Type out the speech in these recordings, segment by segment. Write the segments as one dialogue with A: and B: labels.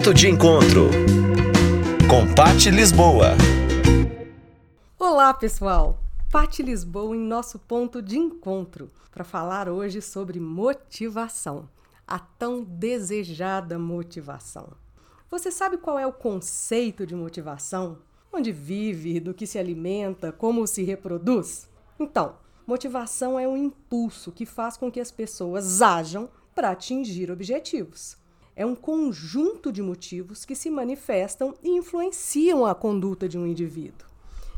A: Ponto de encontro com Pati Lisboa.
B: Olá, pessoal. Pati Lisboa em nosso ponto de encontro para falar hoje sobre motivação, a tão desejada motivação. Você sabe qual é o conceito de motivação? Onde vive, do que se alimenta, como se reproduz? Então, motivação é um impulso que faz com que as pessoas ajam para atingir objetivos. É um conjunto de motivos que se manifestam e influenciam a conduta de um indivíduo.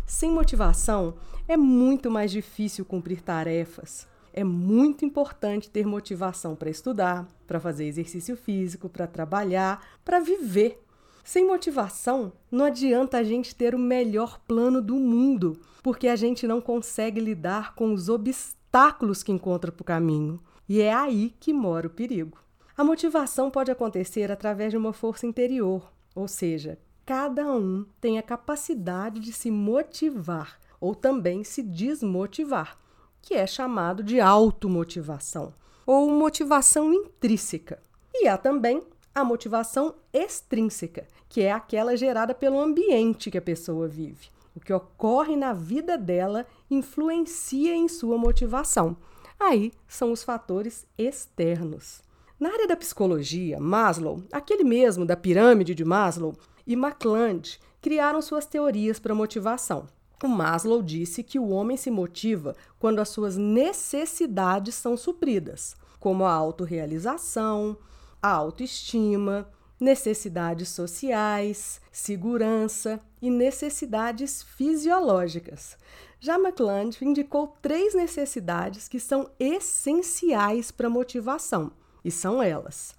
B: Sem motivação, é muito mais difícil cumprir tarefas. É muito importante ter motivação para estudar, para fazer exercício físico, para trabalhar, para viver. Sem motivação, não adianta a gente ter o melhor plano do mundo, porque a gente não consegue lidar com os obstáculos que encontra para o caminho. E é aí que mora o perigo. A motivação pode acontecer através de uma força interior, ou seja, cada um tem a capacidade de se motivar ou também se desmotivar, que é chamado de automotivação ou motivação intrínseca. E há também a motivação extrínseca, que é aquela gerada pelo ambiente que a pessoa vive. O que ocorre na vida dela influencia em sua motivação. Aí são os fatores externos. Na área da psicologia, Maslow, aquele mesmo da pirâmide de Maslow, e McClelland criaram suas teorias para motivação. O Maslow disse que o homem se motiva quando as suas necessidades são supridas, como a autorrealização, a autoestima, necessidades sociais, segurança e necessidades fisiológicas. Já McClelland indicou três necessidades que são essenciais para a motivação e são elas: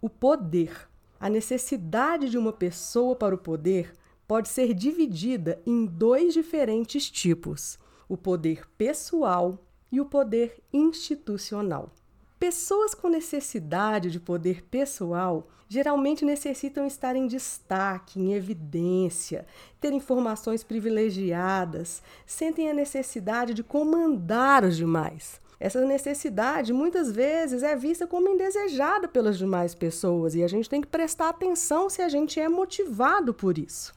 B: o poder. A necessidade de uma pessoa para o poder pode ser dividida em dois diferentes tipos: o poder pessoal e o poder institucional. Pessoas com necessidade de poder pessoal geralmente necessitam estar em destaque, em evidência, ter informações privilegiadas, sentem a necessidade de comandar os demais. Essa necessidade muitas vezes é vista como indesejada pelas demais pessoas e a gente tem que prestar atenção se a gente é motivado por isso.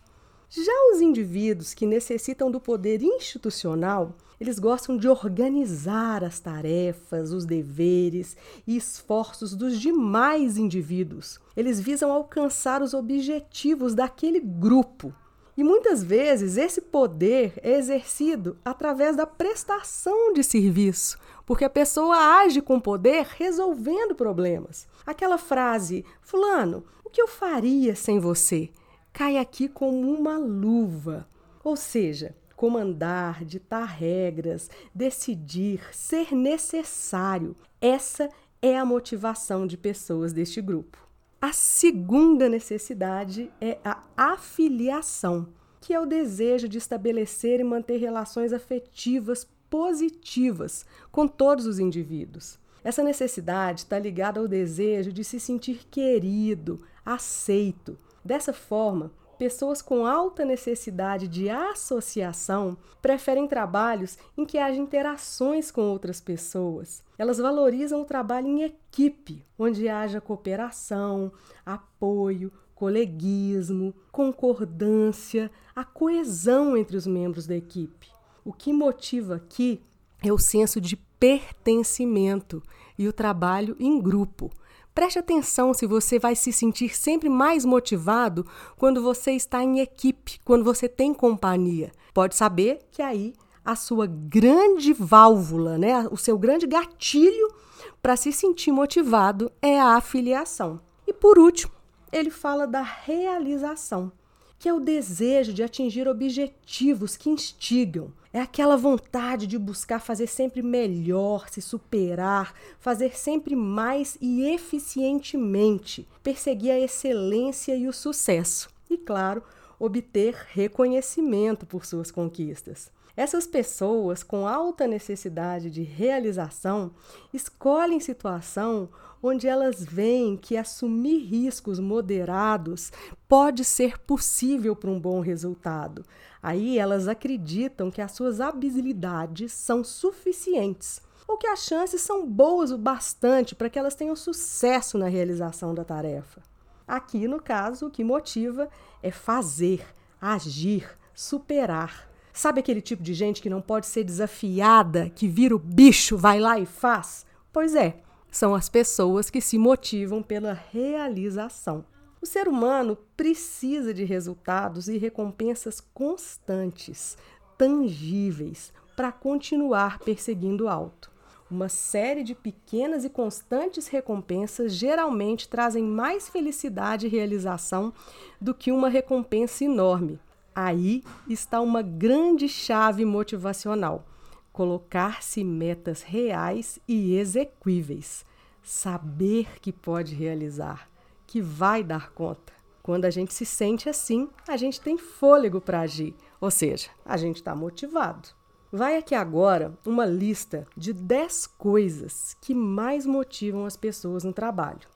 B: Já os indivíduos que necessitam do poder institucional, eles gostam de organizar as tarefas, os deveres e esforços dos demais indivíduos. Eles visam alcançar os objetivos daquele grupo e muitas vezes esse poder é exercido através da prestação de serviço, porque a pessoa age com poder resolvendo problemas. Aquela frase, Fulano, o que eu faria sem você? cai aqui como uma luva. Ou seja, comandar, ditar regras, decidir, ser necessário. Essa é a motivação de pessoas deste grupo. A segunda necessidade é a afiliação, que é o desejo de estabelecer e manter relações afetivas positivas com todos os indivíduos. Essa necessidade está ligada ao desejo de se sentir querido, aceito. Dessa forma, pessoas com alta necessidade de associação preferem trabalhos em que haja interações com outras pessoas. Elas valorizam o trabalho em equipe, onde haja cooperação, apoio, coleguismo, concordância, a coesão entre os membros da equipe. O que motiva aqui é o senso de pertencimento e o trabalho em grupo. Preste atenção se você vai se sentir sempre mais motivado quando você está em equipe, quando você tem companhia. Pode saber que aí a sua grande válvula, né, o seu grande gatilho para se sentir motivado é a afiliação. E por último, ele fala da realização que é o desejo de atingir objetivos que instigam. É aquela vontade de buscar fazer sempre melhor, se superar, fazer sempre mais e eficientemente, perseguir a excelência e o sucesso. E, claro, obter reconhecimento por suas conquistas. Essas pessoas com alta necessidade de realização escolhem situação onde elas veem que assumir riscos moderados pode ser possível para um bom resultado. Aí elas acreditam que as suas habilidades são suficientes ou que as chances são boas o bastante para que elas tenham sucesso na realização da tarefa. Aqui, no caso, o que motiva é fazer, agir, superar. Sabe aquele tipo de gente que não pode ser desafiada, que vira o bicho, vai lá e faz? Pois é, são as pessoas que se motivam pela realização. O ser humano precisa de resultados e recompensas constantes, tangíveis, para continuar perseguindo o alto. Uma série de pequenas e constantes recompensas geralmente trazem mais felicidade e realização do que uma recompensa enorme. Aí está uma grande chave motivacional: colocar-se metas reais e exequíveis. Saber que pode realizar, que vai dar conta. Quando a gente se sente assim, a gente tem fôlego para agir, ou seja, a gente está motivado. Vai aqui agora uma lista de 10 coisas que mais motivam as pessoas no trabalho.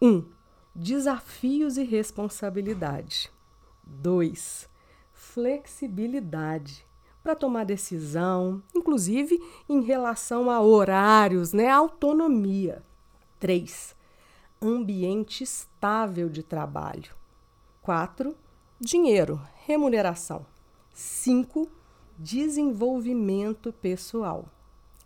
B: 1. Um, desafios e responsabilidade. 2. Flexibilidade para tomar decisão, inclusive em relação a horários, né? Autonomia. 3. Ambiente estável de trabalho. 4. Dinheiro, remuneração. 5 desenvolvimento pessoal.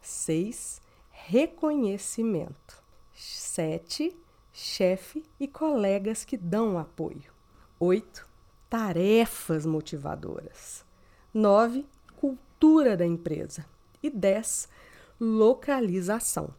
B: 6. Reconhecimento. 7. Chefe e colegas que dão apoio. 8. Tarefas motivadoras. 9. Cultura da empresa. E 10. Localização.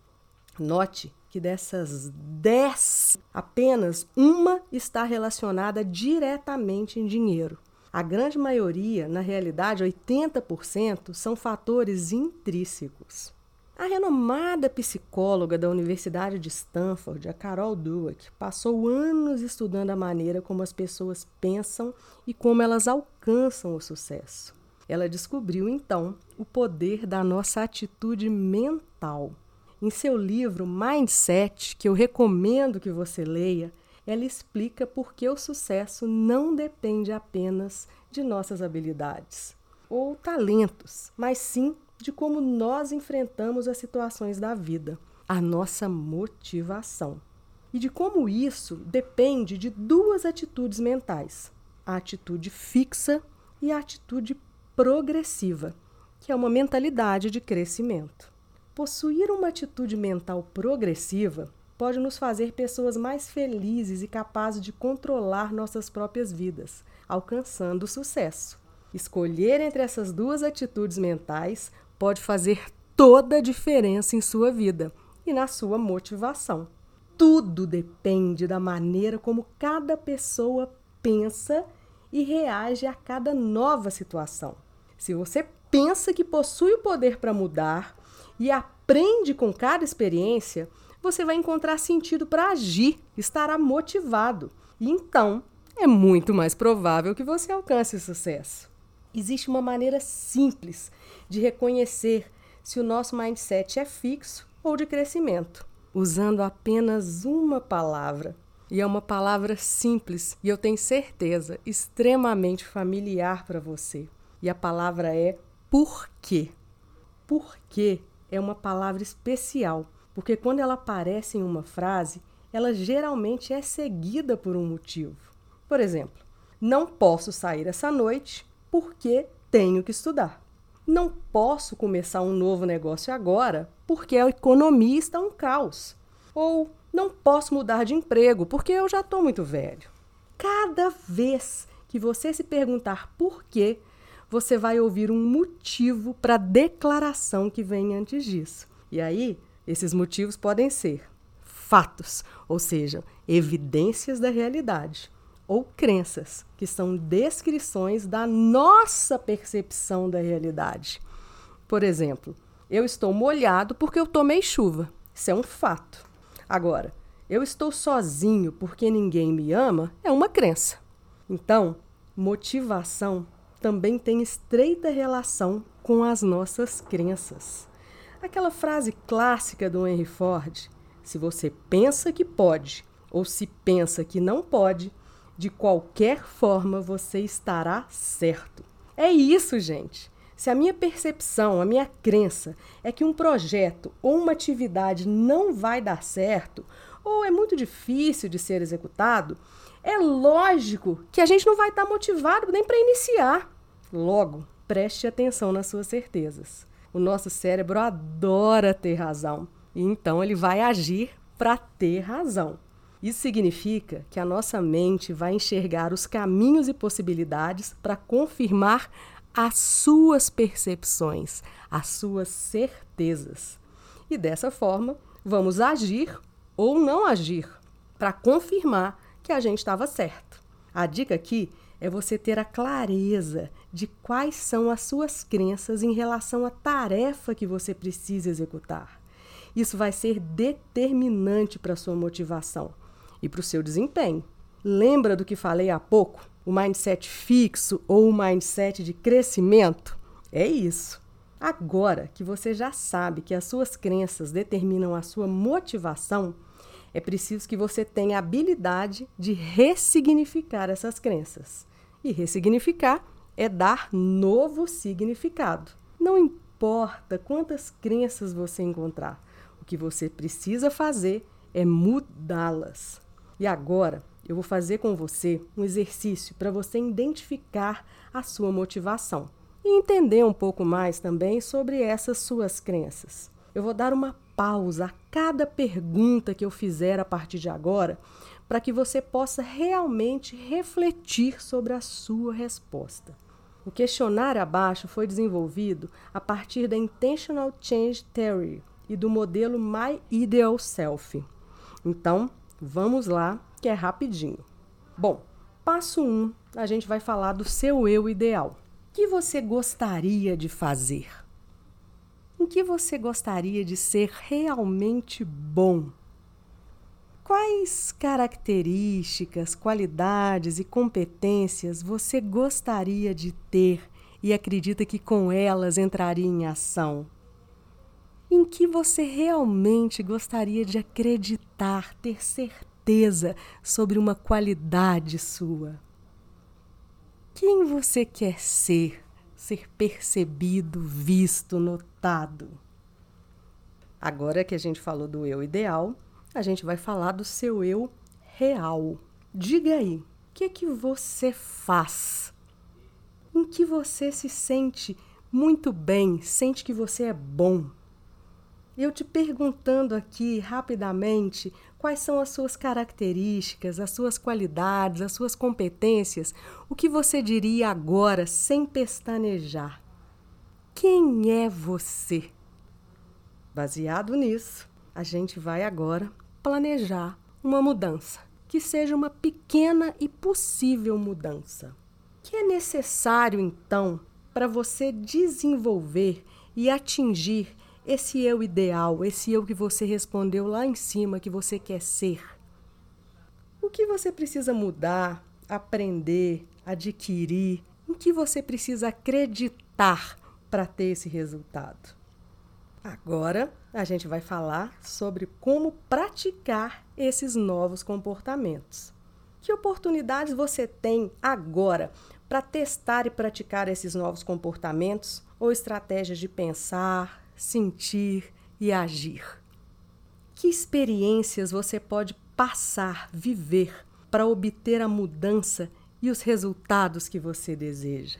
B: Note que dessas 10, apenas uma está relacionada diretamente em dinheiro. A grande maioria, na realidade 80%, são fatores intrínsecos. A renomada psicóloga da Universidade de Stanford, a Carol Dweck, passou anos estudando a maneira como as pessoas pensam e como elas alcançam o sucesso. Ela descobriu então o poder da nossa atitude mental. Em seu livro Mindset, que eu recomendo que você leia, ela explica por que o sucesso não depende apenas de nossas habilidades ou talentos, mas sim de como nós enfrentamos as situações da vida, a nossa motivação. E de como isso depende de duas atitudes mentais: a atitude fixa e a atitude progressiva, que é uma mentalidade de crescimento. Possuir uma atitude mental progressiva pode nos fazer pessoas mais felizes e capazes de controlar nossas próprias vidas, alcançando sucesso. Escolher entre essas duas atitudes mentais pode fazer toda a diferença em sua vida e na sua motivação. Tudo depende da maneira como cada pessoa pensa e reage a cada nova situação. Se você pensa que possui o poder para mudar e aprende com cada experiência, você vai encontrar sentido para agir, estará motivado. E então, é muito mais provável que você alcance sucesso. Existe uma maneira simples de reconhecer se o nosso mindset é fixo ou de crescimento, usando apenas uma palavra. E é uma palavra simples e eu tenho certeza extremamente familiar para você. E a palavra é porquê. Porquê é uma palavra especial porque quando ela aparece em uma frase, ela geralmente é seguida por um motivo. Por exemplo, não posso sair essa noite porque tenho que estudar. Não posso começar um novo negócio agora porque a economia está um caos. Ou não posso mudar de emprego porque eu já estou muito velho. Cada vez que você se perguntar por quê, você vai ouvir um motivo para a declaração que vem antes disso. E aí esses motivos podem ser fatos, ou seja, evidências da realidade, ou crenças, que são descrições da nossa percepção da realidade. Por exemplo, eu estou molhado porque eu tomei chuva. Isso é um fato. Agora, eu estou sozinho porque ninguém me ama é uma crença. Então, motivação também tem estreita relação com as nossas crenças. Aquela frase clássica do Henry Ford: se você pensa que pode ou se pensa que não pode, de qualquer forma você estará certo. É isso, gente. Se a minha percepção, a minha crença é que um projeto ou uma atividade não vai dar certo, ou é muito difícil de ser executado, é lógico que a gente não vai estar motivado nem para iniciar. Logo, preste atenção nas suas certezas. O nosso cérebro adora ter razão, e então ele vai agir para ter razão. Isso significa que a nossa mente vai enxergar os caminhos e possibilidades para confirmar as suas percepções, as suas certezas. E dessa forma, vamos agir ou não agir para confirmar que a gente estava certo. A dica aqui é você ter a clareza de quais são as suas crenças em relação à tarefa que você precisa executar. Isso vai ser determinante para a sua motivação e para o seu desempenho. Lembra do que falei há pouco? O mindset fixo ou o mindset de crescimento? É isso. Agora que você já sabe que as suas crenças determinam a sua motivação, é preciso que você tenha a habilidade de ressignificar essas crenças. E ressignificar é dar novo significado. Não importa quantas crenças você encontrar, o que você precisa fazer é mudá-las. E agora eu vou fazer com você um exercício para você identificar a sua motivação e entender um pouco mais também sobre essas suas crenças. Eu vou dar uma pausa a cada pergunta que eu fizer a partir de agora, para que você possa realmente refletir sobre a sua resposta. O questionário abaixo foi desenvolvido a partir da Intentional Change Theory e do modelo My Ideal Self. Então, vamos lá, que é rapidinho. Bom, passo 1, um, a gente vai falar do seu eu ideal. O que você gostaria de fazer? Em que você gostaria de ser realmente bom? Quais características, qualidades e competências você gostaria de ter e acredita que com elas entraria em ação? Em que você realmente gostaria de acreditar, ter certeza sobre uma qualidade sua? Quem você quer ser? Ser percebido, visto, notado? Agora que a gente falou do eu ideal, a gente vai falar do seu eu real. Diga aí, o que é que você faz? Em que você se sente muito bem, sente que você é bom? Eu te perguntando aqui rapidamente quais são as suas características, as suas qualidades, as suas competências, o que você diria agora sem pestanejar? Quem é você? Baseado nisso, a gente vai agora planejar uma mudança, que seja uma pequena e possível mudança. O que é necessário então para você desenvolver e atingir esse eu ideal, esse eu que você respondeu lá em cima que você quer ser? O que você precisa mudar, aprender, adquirir? Em que você precisa acreditar para ter esse resultado? Agora a gente vai falar sobre como praticar esses novos comportamentos. Que oportunidades você tem agora para testar e praticar esses novos comportamentos ou estratégias de pensar, sentir e agir? Que experiências você pode passar, viver para obter a mudança e os resultados que você deseja?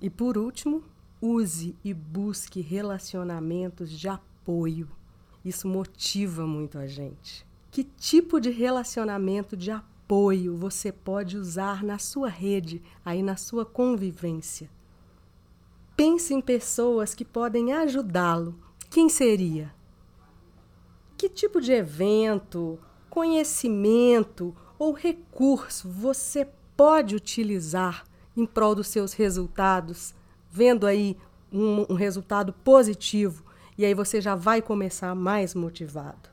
B: E por último, Use e busque relacionamentos de apoio. Isso motiva muito a gente. Que tipo de relacionamento de apoio você pode usar na sua rede, aí na sua convivência? Pense em pessoas que podem ajudá-lo. Quem seria? Que tipo de evento, conhecimento ou recurso você pode utilizar em prol dos seus resultados vendo aí um, um resultado positivo e aí você já vai começar mais motivado.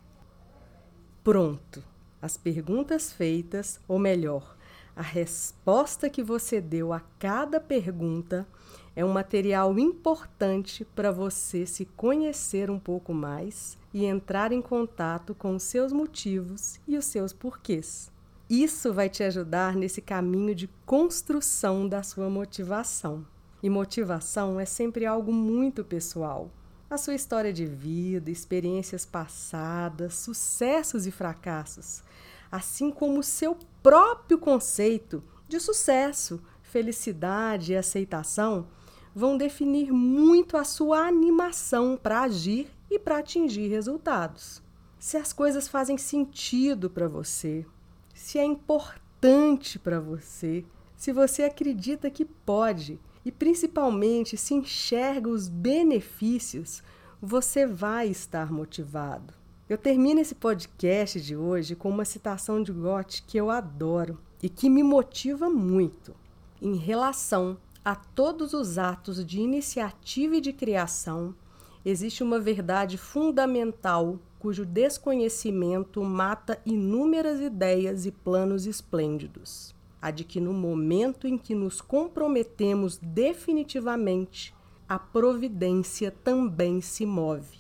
B: Pronto. As perguntas feitas, ou melhor, a resposta que você deu a cada pergunta é um material importante para você se conhecer um pouco mais e entrar em contato com os seus motivos e os seus porquês. Isso vai te ajudar nesse caminho de construção da sua motivação. E motivação é sempre algo muito pessoal. a sua história de vida, experiências passadas, sucessos e fracassos, assim como o seu próprio conceito de sucesso, felicidade e aceitação, vão definir muito a sua animação para agir e para atingir resultados. Se as coisas fazem sentido para você, se é importante para você, se você acredita que pode e principalmente se enxerga os benefícios, você vai estar motivado. Eu termino esse podcast de hoje com uma citação de Goethe que eu adoro e que me motiva muito. Em relação a todos os atos de iniciativa e de criação, existe uma verdade fundamental cujo desconhecimento mata inúmeras ideias e planos esplêndidos a de que no momento em que nos comprometemos definitivamente, a providência também se move.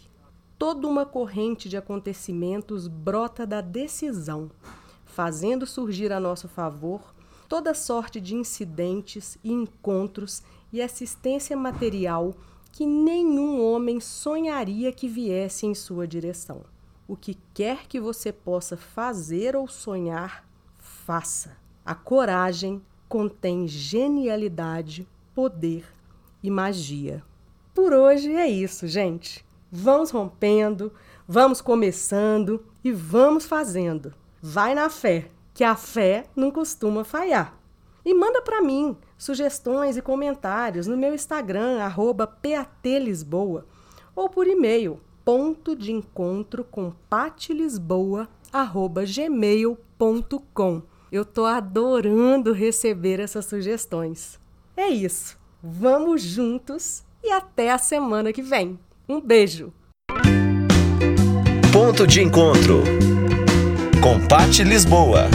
B: Toda uma corrente de acontecimentos brota da decisão, fazendo surgir a nosso favor toda sorte de incidentes e encontros e assistência material que nenhum homem sonharia que viesse em sua direção. O que quer que você possa fazer ou sonhar, faça. A coragem contém genialidade, poder e magia. Por hoje é isso, gente. Vamos rompendo, vamos começando e vamos fazendo. Vai na fé, que a fé não costuma falhar. E manda para mim sugestões e comentários no meu Instagram, @patlisboa, ou por e-mail, ponto de encontro com gmail.com. Eu tô adorando receber essas sugestões. É isso. Vamos juntos e até a semana que vem. Um beijo.
A: Ponto de encontro com Pati Lisboa.